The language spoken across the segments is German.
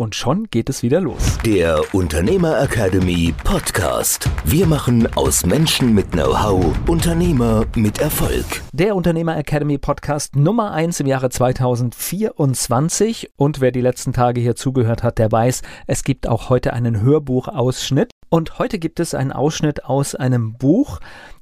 und schon geht es wieder los. Der Unternehmer Academy Podcast. Wir machen aus Menschen mit Know-how Unternehmer mit Erfolg. Der Unternehmer Academy Podcast Nummer 1 im Jahre 2024. Und wer die letzten Tage hier zugehört hat, der weiß, es gibt auch heute einen Hörbuchausschnitt. Und heute gibt es einen Ausschnitt aus einem Buch,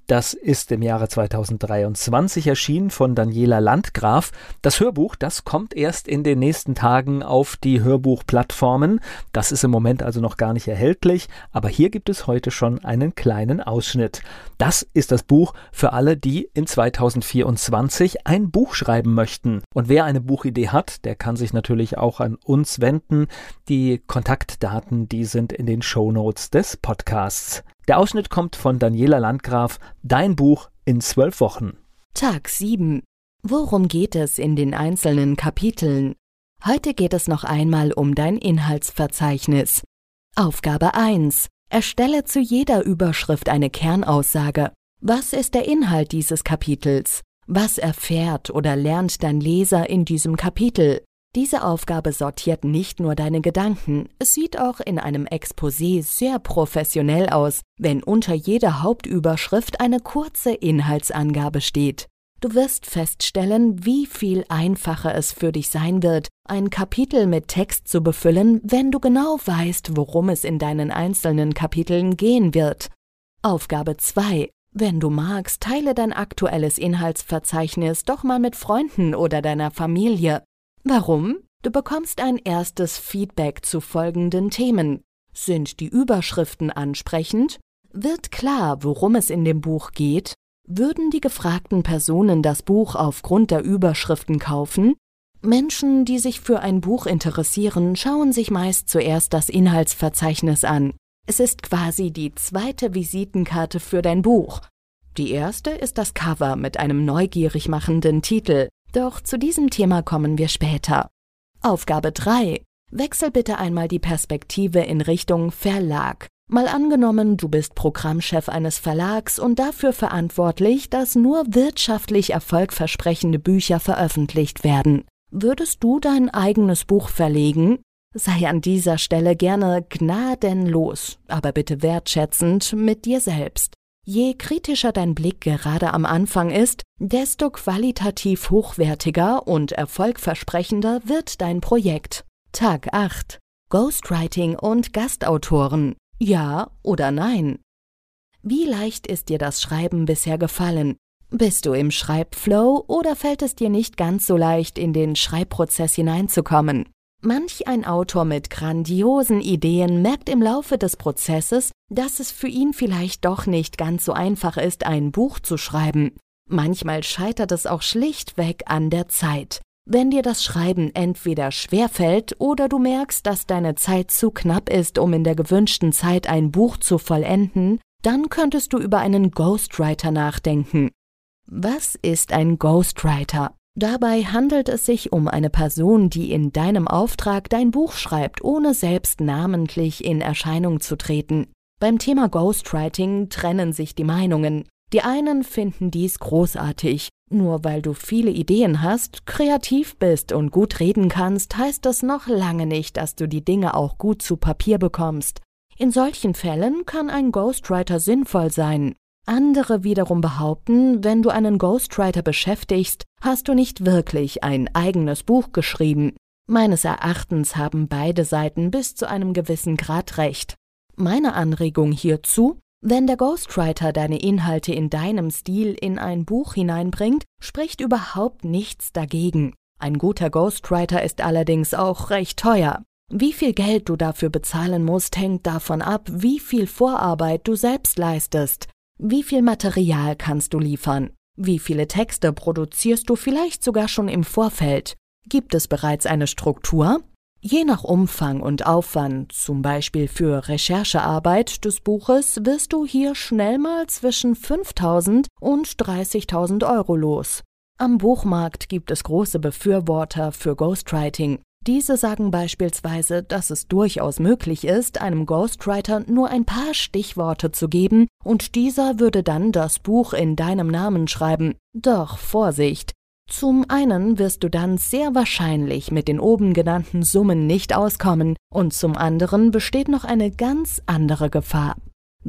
das ist im Jahre 2023 erschienen von Daniela Landgraf. Das Hörbuch, das kommt erst in den nächsten Tagen auf die Hörbuchplattformen. Das ist im Moment also noch gar nicht erhältlich, aber hier gibt es heute schon einen kleinen Ausschnitt. Das ist das Buch für alle, die in 2024 ein Buch schreiben möchten. Und wer eine Buchidee hat, der kann sich natürlich auch an uns wenden. Die Kontaktdaten, die sind in den Show Notes des Podcasts. Der Ausschnitt kommt von Daniela Landgraf, Dein Buch in zwölf Wochen. Tag 7. Worum geht es in den einzelnen Kapiteln? Heute geht es noch einmal um dein Inhaltsverzeichnis. Aufgabe 1. Erstelle zu jeder Überschrift eine Kernaussage. Was ist der Inhalt dieses Kapitels? Was erfährt oder lernt dein Leser in diesem Kapitel? Diese Aufgabe sortiert nicht nur deine Gedanken, es sieht auch in einem Exposé sehr professionell aus, wenn unter jeder Hauptüberschrift eine kurze Inhaltsangabe steht. Du wirst feststellen, wie viel einfacher es für dich sein wird, ein Kapitel mit Text zu befüllen, wenn du genau weißt, worum es in deinen einzelnen Kapiteln gehen wird. Aufgabe 2. Wenn du magst, teile dein aktuelles Inhaltsverzeichnis doch mal mit Freunden oder deiner Familie. Warum? Du bekommst ein erstes Feedback zu folgenden Themen. Sind die Überschriften ansprechend? Wird klar, worum es in dem Buch geht? Würden die gefragten Personen das Buch aufgrund der Überschriften kaufen? Menschen, die sich für ein Buch interessieren, schauen sich meist zuerst das Inhaltsverzeichnis an. Es ist quasi die zweite Visitenkarte für dein Buch. Die erste ist das Cover mit einem neugierig machenden Titel. Doch zu diesem Thema kommen wir später. Aufgabe 3. Wechsel bitte einmal die Perspektive in Richtung Verlag. Mal angenommen, du bist Programmchef eines Verlags und dafür verantwortlich, dass nur wirtschaftlich erfolgversprechende Bücher veröffentlicht werden. Würdest du dein eigenes Buch verlegen? Sei an dieser Stelle gerne gnadenlos, aber bitte wertschätzend mit dir selbst. Je kritischer dein Blick gerade am Anfang ist, desto qualitativ hochwertiger und erfolgversprechender wird dein Projekt. Tag 8. Ghostwriting und Gastautoren. Ja oder nein? Wie leicht ist dir das Schreiben bisher gefallen? Bist du im Schreibflow oder fällt es dir nicht ganz so leicht, in den Schreibprozess hineinzukommen? Manch ein Autor mit grandiosen Ideen merkt im Laufe des Prozesses, dass es für ihn vielleicht doch nicht ganz so einfach ist, ein Buch zu schreiben. Manchmal scheitert es auch schlichtweg an der Zeit. Wenn dir das Schreiben entweder schwerfällt oder du merkst, dass deine Zeit zu knapp ist, um in der gewünschten Zeit ein Buch zu vollenden, dann könntest du über einen Ghostwriter nachdenken. Was ist ein Ghostwriter? Dabei handelt es sich um eine Person, die in deinem Auftrag dein Buch schreibt, ohne selbst namentlich in Erscheinung zu treten. Beim Thema Ghostwriting trennen sich die Meinungen. Die einen finden dies großartig. Nur weil du viele Ideen hast, kreativ bist und gut reden kannst, heißt das noch lange nicht, dass du die Dinge auch gut zu Papier bekommst. In solchen Fällen kann ein Ghostwriter sinnvoll sein. Andere wiederum behaupten, wenn du einen Ghostwriter beschäftigst, hast du nicht wirklich ein eigenes Buch geschrieben. Meines Erachtens haben beide Seiten bis zu einem gewissen Grad recht. Meine Anregung hierzu, wenn der Ghostwriter deine Inhalte in deinem Stil in ein Buch hineinbringt, spricht überhaupt nichts dagegen. Ein guter Ghostwriter ist allerdings auch recht teuer. Wie viel Geld du dafür bezahlen musst, hängt davon ab, wie viel Vorarbeit du selbst leistest. Wie viel Material kannst du liefern? Wie viele Texte produzierst du vielleicht sogar schon im Vorfeld? Gibt es bereits eine Struktur? Je nach Umfang und Aufwand, zum Beispiel für Recherchearbeit des Buches, wirst du hier schnell mal zwischen 5000 und 30.000 Euro los. Am Buchmarkt gibt es große Befürworter für Ghostwriting. Diese sagen beispielsweise, dass es durchaus möglich ist, einem Ghostwriter nur ein paar Stichworte zu geben und dieser würde dann das Buch in deinem Namen schreiben. Doch Vorsicht! Zum einen wirst du dann sehr wahrscheinlich mit den oben genannten Summen nicht auskommen und zum anderen besteht noch eine ganz andere Gefahr.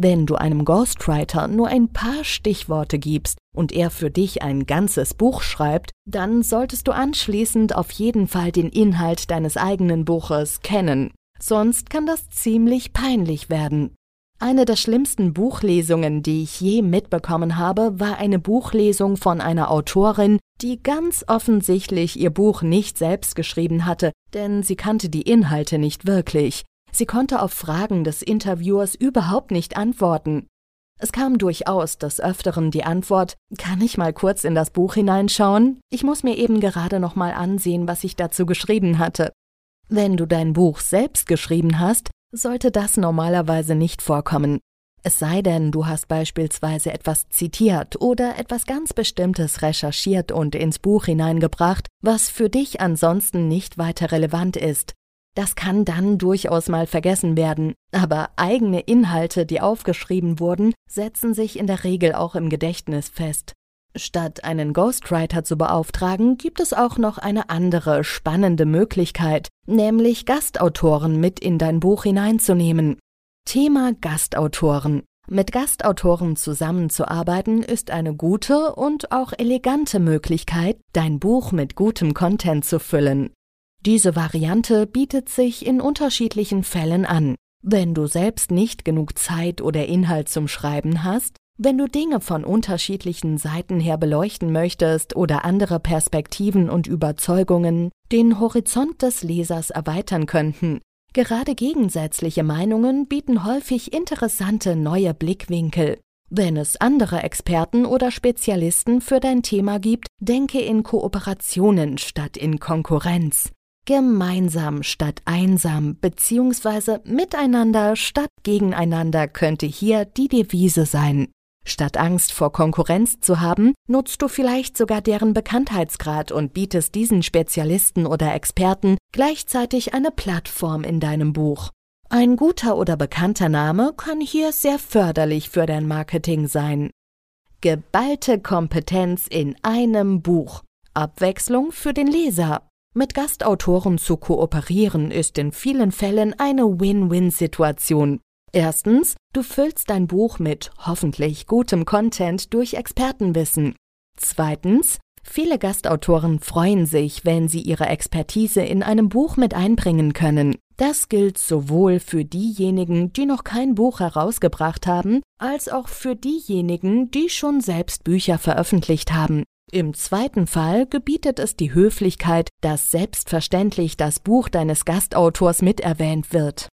Wenn du einem Ghostwriter nur ein paar Stichworte gibst und er für dich ein ganzes Buch schreibt, dann solltest du anschließend auf jeden Fall den Inhalt deines eigenen Buches kennen. Sonst kann das ziemlich peinlich werden. Eine der schlimmsten Buchlesungen, die ich je mitbekommen habe, war eine Buchlesung von einer Autorin, die ganz offensichtlich ihr Buch nicht selbst geschrieben hatte, denn sie kannte die Inhalte nicht wirklich. Sie konnte auf Fragen des Interviewers überhaupt nicht antworten. Es kam durchaus des Öfteren die Antwort, kann ich mal kurz in das Buch hineinschauen? Ich muss mir eben gerade noch mal ansehen, was ich dazu geschrieben hatte. Wenn du dein Buch selbst geschrieben hast, sollte das normalerweise nicht vorkommen. Es sei denn, du hast beispielsweise etwas zitiert oder etwas ganz Bestimmtes recherchiert und ins Buch hineingebracht, was für dich ansonsten nicht weiter relevant ist. Das kann dann durchaus mal vergessen werden, aber eigene Inhalte, die aufgeschrieben wurden, setzen sich in der Regel auch im Gedächtnis fest. Statt einen Ghostwriter zu beauftragen, gibt es auch noch eine andere spannende Möglichkeit, nämlich Gastautoren mit in dein Buch hineinzunehmen. Thema Gastautoren. Mit Gastautoren zusammenzuarbeiten ist eine gute und auch elegante Möglichkeit, dein Buch mit gutem Content zu füllen. Diese Variante bietet sich in unterschiedlichen Fällen an. Wenn du selbst nicht genug Zeit oder Inhalt zum Schreiben hast, wenn du Dinge von unterschiedlichen Seiten her beleuchten möchtest oder andere Perspektiven und Überzeugungen den Horizont des Lesers erweitern könnten, gerade gegensätzliche Meinungen bieten häufig interessante neue Blickwinkel. Wenn es andere Experten oder Spezialisten für dein Thema gibt, denke in Kooperationen statt in Konkurrenz. Gemeinsam statt einsam bzw. miteinander statt gegeneinander könnte hier die Devise sein. Statt Angst vor Konkurrenz zu haben, nutzt du vielleicht sogar deren Bekanntheitsgrad und bietest diesen Spezialisten oder Experten gleichzeitig eine Plattform in deinem Buch. Ein guter oder bekannter Name kann hier sehr förderlich für dein Marketing sein. Geballte Kompetenz in einem Buch. Abwechslung für den Leser. Mit Gastautoren zu kooperieren ist in vielen Fällen eine Win-Win-Situation. Erstens, du füllst dein Buch mit hoffentlich gutem Content durch Expertenwissen. Zweitens, viele Gastautoren freuen sich, wenn sie ihre Expertise in einem Buch mit einbringen können. Das gilt sowohl für diejenigen, die noch kein Buch herausgebracht haben, als auch für diejenigen, die schon selbst Bücher veröffentlicht haben. Im zweiten Fall gebietet es die Höflichkeit, dass selbstverständlich das Buch deines Gastautors miterwähnt wird.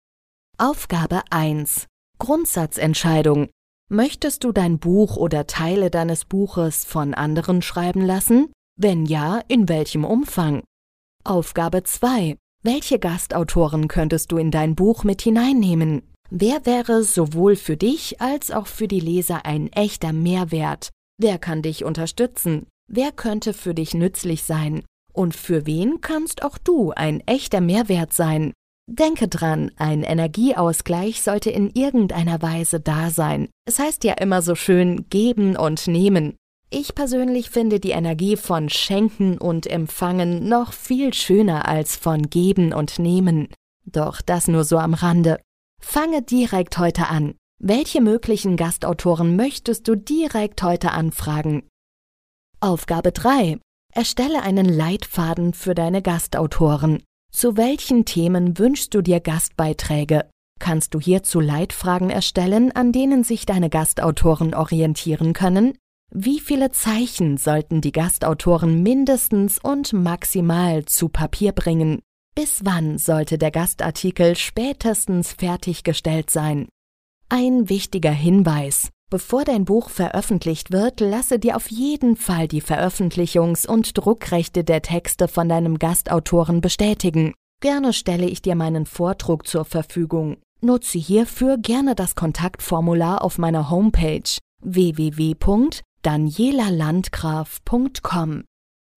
Aufgabe 1. Grundsatzentscheidung. Möchtest du dein Buch oder Teile deines Buches von anderen schreiben lassen? Wenn ja, in welchem Umfang? Aufgabe 2. Welche Gastautoren könntest du in dein Buch mit hineinnehmen? Wer wäre sowohl für dich als auch für die Leser ein echter Mehrwert? Wer kann dich unterstützen? Wer könnte für dich nützlich sein? Und für wen kannst auch du ein echter Mehrwert sein? Denke dran, ein Energieausgleich sollte in irgendeiner Weise da sein. Es heißt ja immer so schön geben und nehmen. Ich persönlich finde die Energie von Schenken und Empfangen noch viel schöner als von Geben und Nehmen. Doch das nur so am Rande. Fange direkt heute an. Welche möglichen Gastautoren möchtest du direkt heute anfragen? Aufgabe 3. Erstelle einen Leitfaden für deine Gastautoren. Zu welchen Themen wünschst du dir Gastbeiträge? Kannst du hierzu Leitfragen erstellen, an denen sich deine Gastautoren orientieren können? Wie viele Zeichen sollten die Gastautoren mindestens und maximal zu Papier bringen? Bis wann sollte der Gastartikel spätestens fertiggestellt sein? Ein wichtiger Hinweis. Bevor dein Buch veröffentlicht wird, lasse dir auf jeden Fall die Veröffentlichungs- und Druckrechte der Texte von deinem Gastautoren bestätigen. Gerne stelle ich dir meinen Vordruck zur Verfügung. Nutze hierfür gerne das Kontaktformular auf meiner Homepage www.danielalandgraf.com.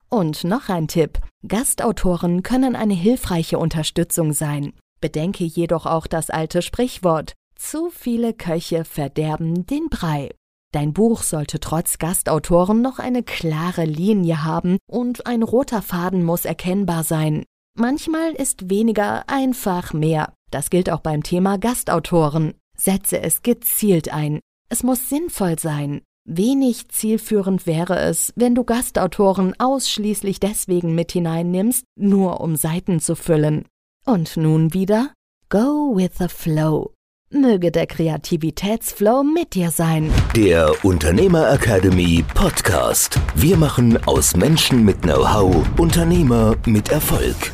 Und noch ein Tipp. Gastautoren können eine hilfreiche Unterstützung sein. Bedenke jedoch auch das alte Sprichwort zu viele Köche verderben den Brei. Dein Buch sollte trotz Gastautoren noch eine klare Linie haben und ein roter Faden muss erkennbar sein. Manchmal ist weniger einfach mehr. Das gilt auch beim Thema Gastautoren. Setze es gezielt ein. Es muss sinnvoll sein. Wenig zielführend wäre es, wenn du Gastautoren ausschließlich deswegen mit hineinnimmst, nur um Seiten zu füllen. Und nun wieder Go with the Flow. Möge der Kreativitätsflow mit dir sein. Der Unternehmer Academy Podcast. Wir machen aus Menschen mit Know-how Unternehmer mit Erfolg.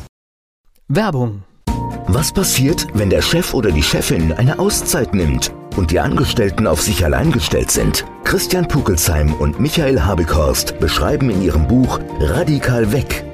Werbung. Was passiert, wenn der Chef oder die Chefin eine Auszeit nimmt und die Angestellten auf sich allein gestellt sind? Christian Pukelsheim und Michael Habekorst beschreiben in ihrem Buch Radikal weg